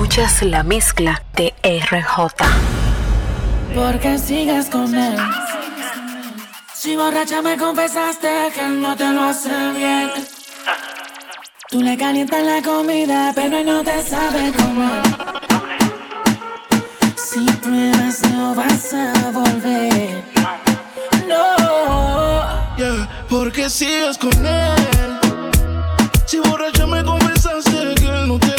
Escuchas la mezcla de RJ. Porque sigues con él. Si borracha me confesaste que él no te lo hace bien. Tú le calientas la comida, pero él no te sabe comer. Si pruebas, no vas a volver. No. Yeah, porque sigues con él. Si borracha me confesaste que él no te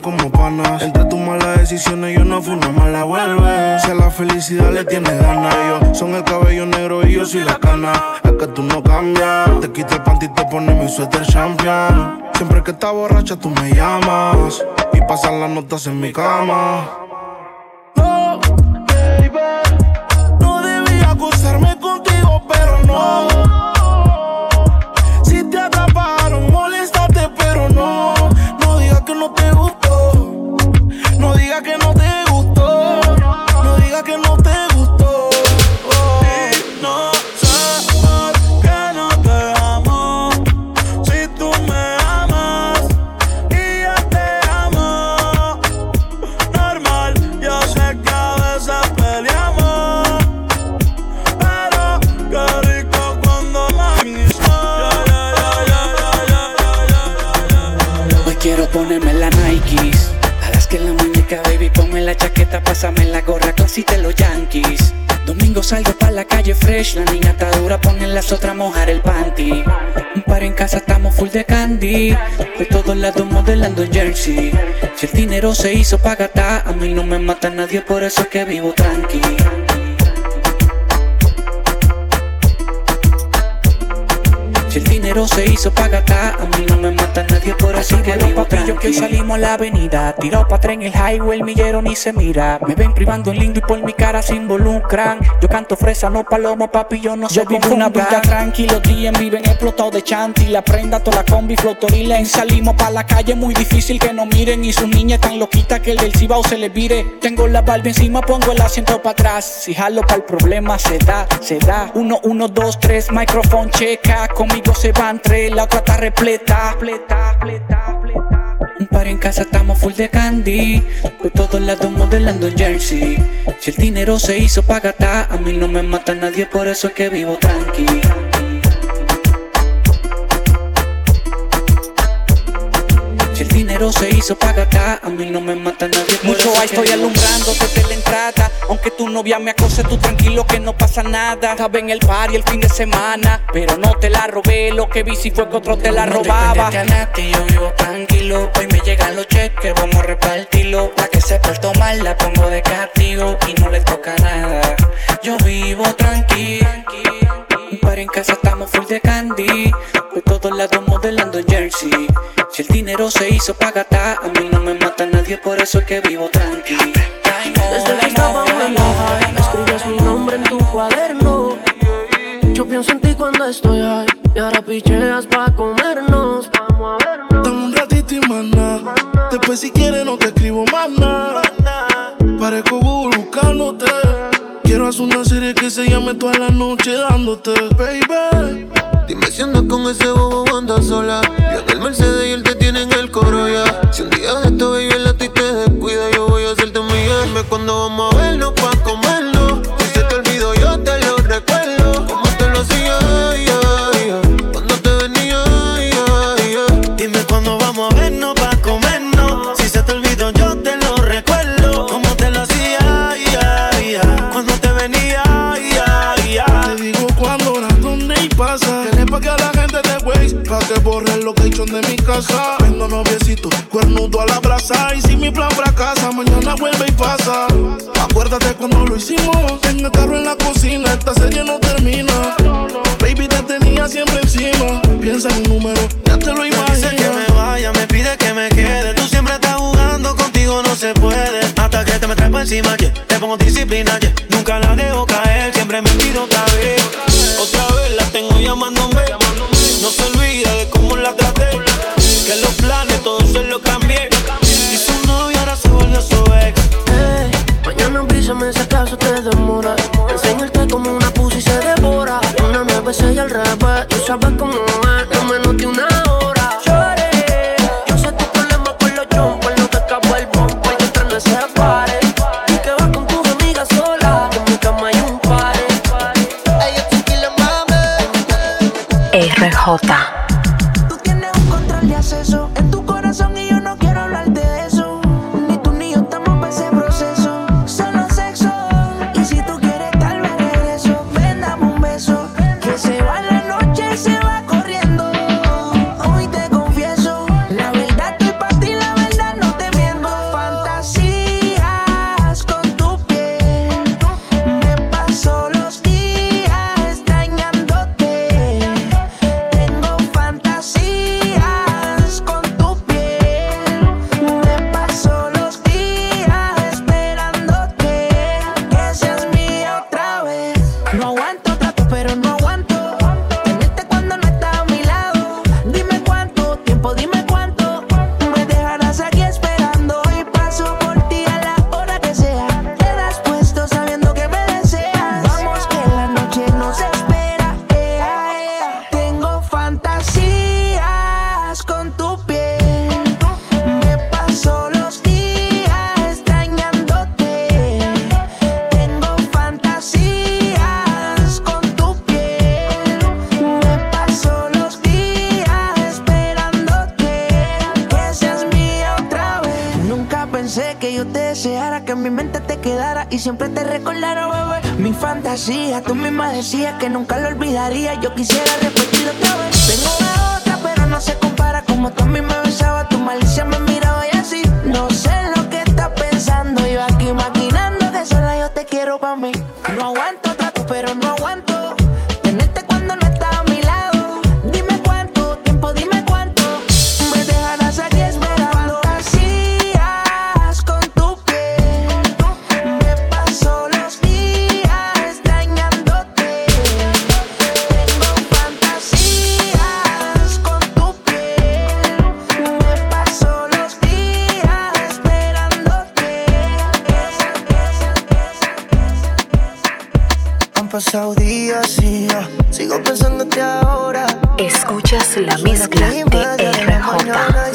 como panas. Entre tus malas decisiones yo no fui una mala vuelve. Si a la felicidad le tienes ganas, yo son el cabello negro y yo soy la cana. Es que tú no cambias. Te quita el panty y te pones mi suéter champion. Siempre que estás borracha tú me llamas y pasan las notas en mi cama. No, baby, no debía acostarme contigo, pero no. Ponerme la Nikes. A las que la muñeca, baby, ponme la chaqueta, pásame la gorra, clase de los Yankees. Domingo salgo pa' la calle fresh, la niña está dura, ponen las otras mojar el panty. Un par en casa, estamos full de candy. Por todos lados modelando en Jersey. Si el dinero se hizo pa' a mí no me mata nadie, por eso es que vivo tranqui. Si el dinero se hizo pa' gastar, a mí no me mata nadie, por es que vivo Papillo que hoy tranqui. salimos a la avenida Tirado pa' tren el highway, el millero ni se mira. Me ven privando en lindo y por mi cara se involucran. Yo canto fresa, no palomo, papi, yo no Yo soy vivo una vida tranquilo, días viven explotado de chanti. La prenda, toda la combi, flotorilen Salimos pa' la calle, muy difícil que nos miren Y sus niñas tan loquitas que el del cibao se les vire. Tengo la barba encima, pongo el asiento pa' atrás. Si jalo pa' el problema, se da, se da. Uno, uno, dos, tres, microphone checa Conmigo se van tres, la otra está repleta, pleta, pleta, pleta. Un par en casa, estamos full de candy. Por todos lados modelando en Jersey. Si el dinero se hizo pa' gastar, a mí no me mata nadie, por eso es que vivo tranqui. Dinero se hizo para gastar. A mí no me mata nadie. Mucho ahí estoy alumbrando desde la entrada. Aunque tu novia me acose, tú tranquilo que no pasa nada. Estaba en el y el fin de semana, pero no te la robé. Lo que vi si fue que otro te la robaba. Te yo vivo tranquilo. Hoy me llegan los cheques, vamos a repartirlo. La que se portó mal la pongo de castigo y no le toca nada. Yo vivo tranquilo. Para en casa estamos full de candy. Por todos lados modelando jersey. Si el dinero se hizo para gastar, a mí no me mata nadie, por eso es que vivo tranquilo. Desde que estaba en la escribes mi nombre en tu cuaderno. Yo pienso en ti cuando estoy ahí. Y ahora picheas pa' comernos. Vamos a vernos. Dame un ratito y maná. Después, si quieres, no te Hacer una serie que se llame toda la noche dándote, baby. Dime si andas con ese bobo andas sola. Yo en el Mercedes y él te tiene en el coro ya. Si un día de esto, baby, el a ti te descuida, yo voy a hacerte mía. Dime cuando vamos a vernos pa' comernos. Si se te olvidó, yo te lo recuerdo. Como te lo hacía, cuando te venía, Dime cuando vamos hecho de mi casa. Vengo noviecito, cuernudo a la brasa. Y si mi plan fracasa, mañana vuelve y pasa. Acuérdate cuando lo hicimos. En el carro en la cocina, esta serie no termina. Baby, te tenía siempre encima. Piensa en un número, ya te lo imaginas. Dice que me vaya, me pide que me quede. Tú siempre estás jugando, contigo no se puede. Hasta que te me traes por encima, yeah. te pongo disciplina, yeah. nunca la dejo pensé que yo te deseara, que en mi mente te quedara y siempre te recordara, bebé. Mi fantasía, tú misma decías que nunca lo olvidaría. Yo quisiera repetirlo otra vez. Tengo una otra, pero no se compara. Como tú a mí me besabas, tu malicia me miraba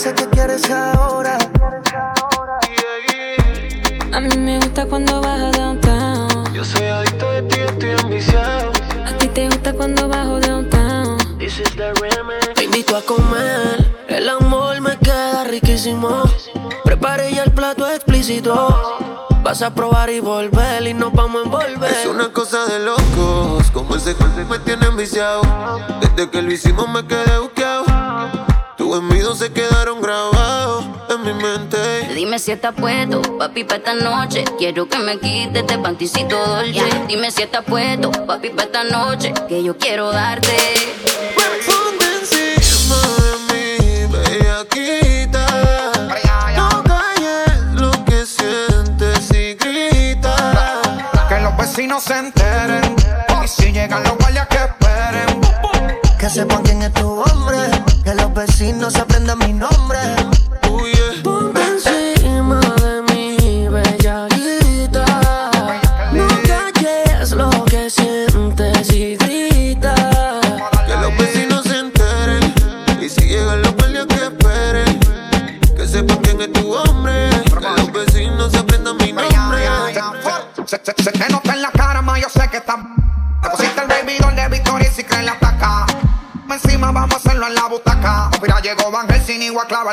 sé que quieres ahora. A mí me gusta cuando a downtown. Yo soy adicto de ti, estoy ambiciado. A ti te gusta cuando bajo downtown. Te invito a comer, el amor me queda riquísimo. Preparé ya el plato explícito. Vas a probar y volver y nos vamos a envolver. Es una cosa de locos, como ese cuerpo me tiene enviciado. Desde que lo hicimos me quedé buqueado. Tus envidios se quedaron grabados en mi mente. Dime si estás puesto, papi, para esta noche. Quiero que me quites este panticito dolce. Dime si estás puesto, papi, para esta noche. Que yo quiero darte. Ponte encima de mí, bellaquita. No calles lo que sientes y grita. Que los vecinos se enteren. Y si llegan los guardias que esperen. Que sepan quién es tu hombre. Los vecinos aprendan mi nombre.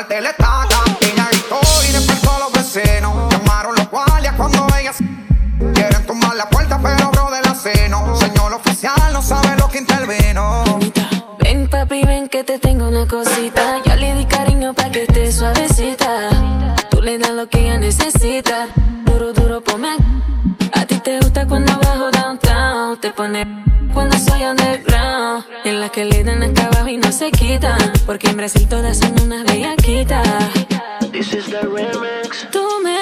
Igual clava el telestaca. Ella gritó y despertó a los vecinos. Llamaron los guardias cuando ellas quieren tumbar la puerta, pero bro de la seno. Señor oficial no sabe lo que intervino. Ven papi, ven que te tengo una cosita. Yo le di cariño pa' que esté suavecita. Tú le das lo que ella necesita. Duro, duro, ponme. A ti te gusta cuando bajo downtown. Te pone cuando soy underground. En la que le dan hasta abajo y no se quitan. Porque en Brasil todas son unas bellaquitas. This is the remix. Tú me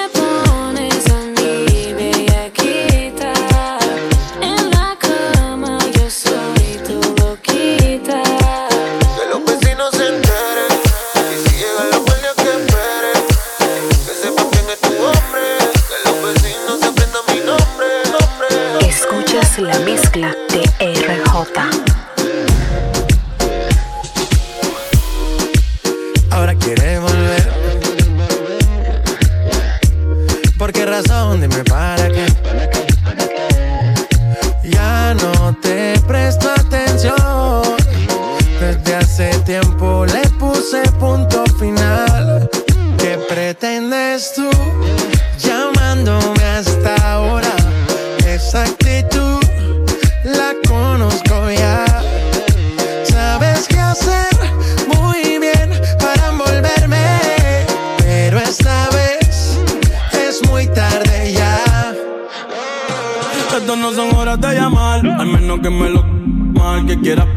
que me lo mal, que quiera,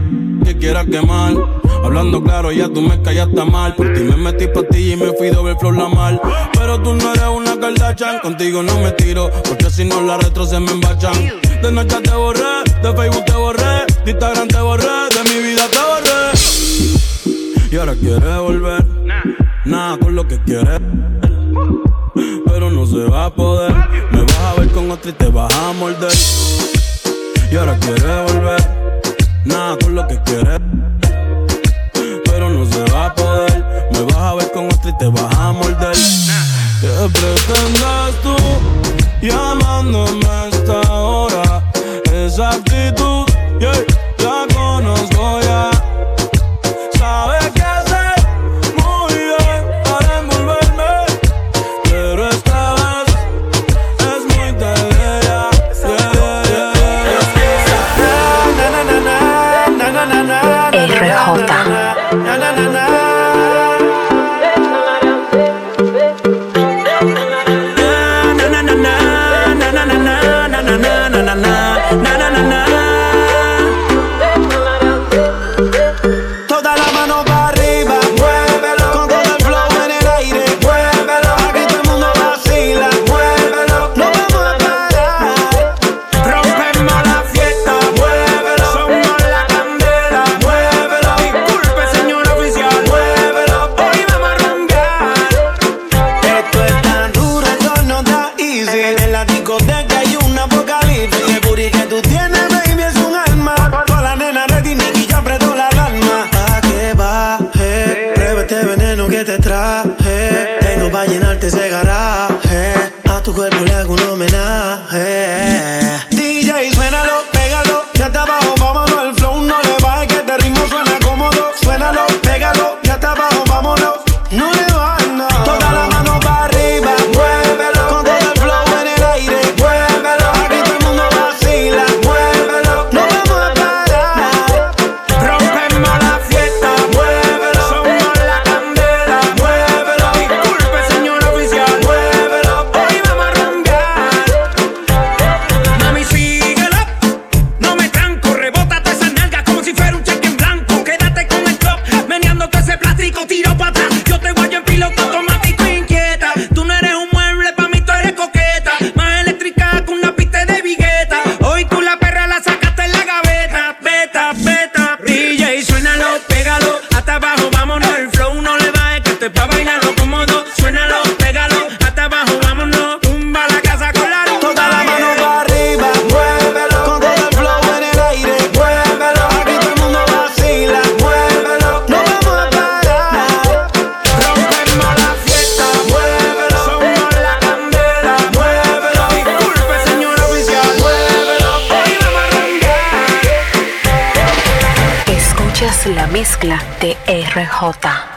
que quiera quemar. Hablando claro, ya tú me callaste mal. Por ti me metí pa' ti y me fui doble flor la mal. Pero tú no eres una Kardashian, contigo no me tiro, porque si no la retro se me embachan. De noche te borré, de Facebook te borré, de Instagram te borré, de mi vida te borré. Y ahora quieres volver, nada con lo que quieres pero no se va a poder. Me vas a ver con otra y te vas a morder. Y ahora quieres volver, nada con lo que quieres, pero no se va a poder. Me vas a ver con otra y te vas a morder. ¿Qué pretendes tú llamándome a esta hora? Esa actitud, yeah, ese garaje. Eh, a tu cuerpo mezcla de RJ.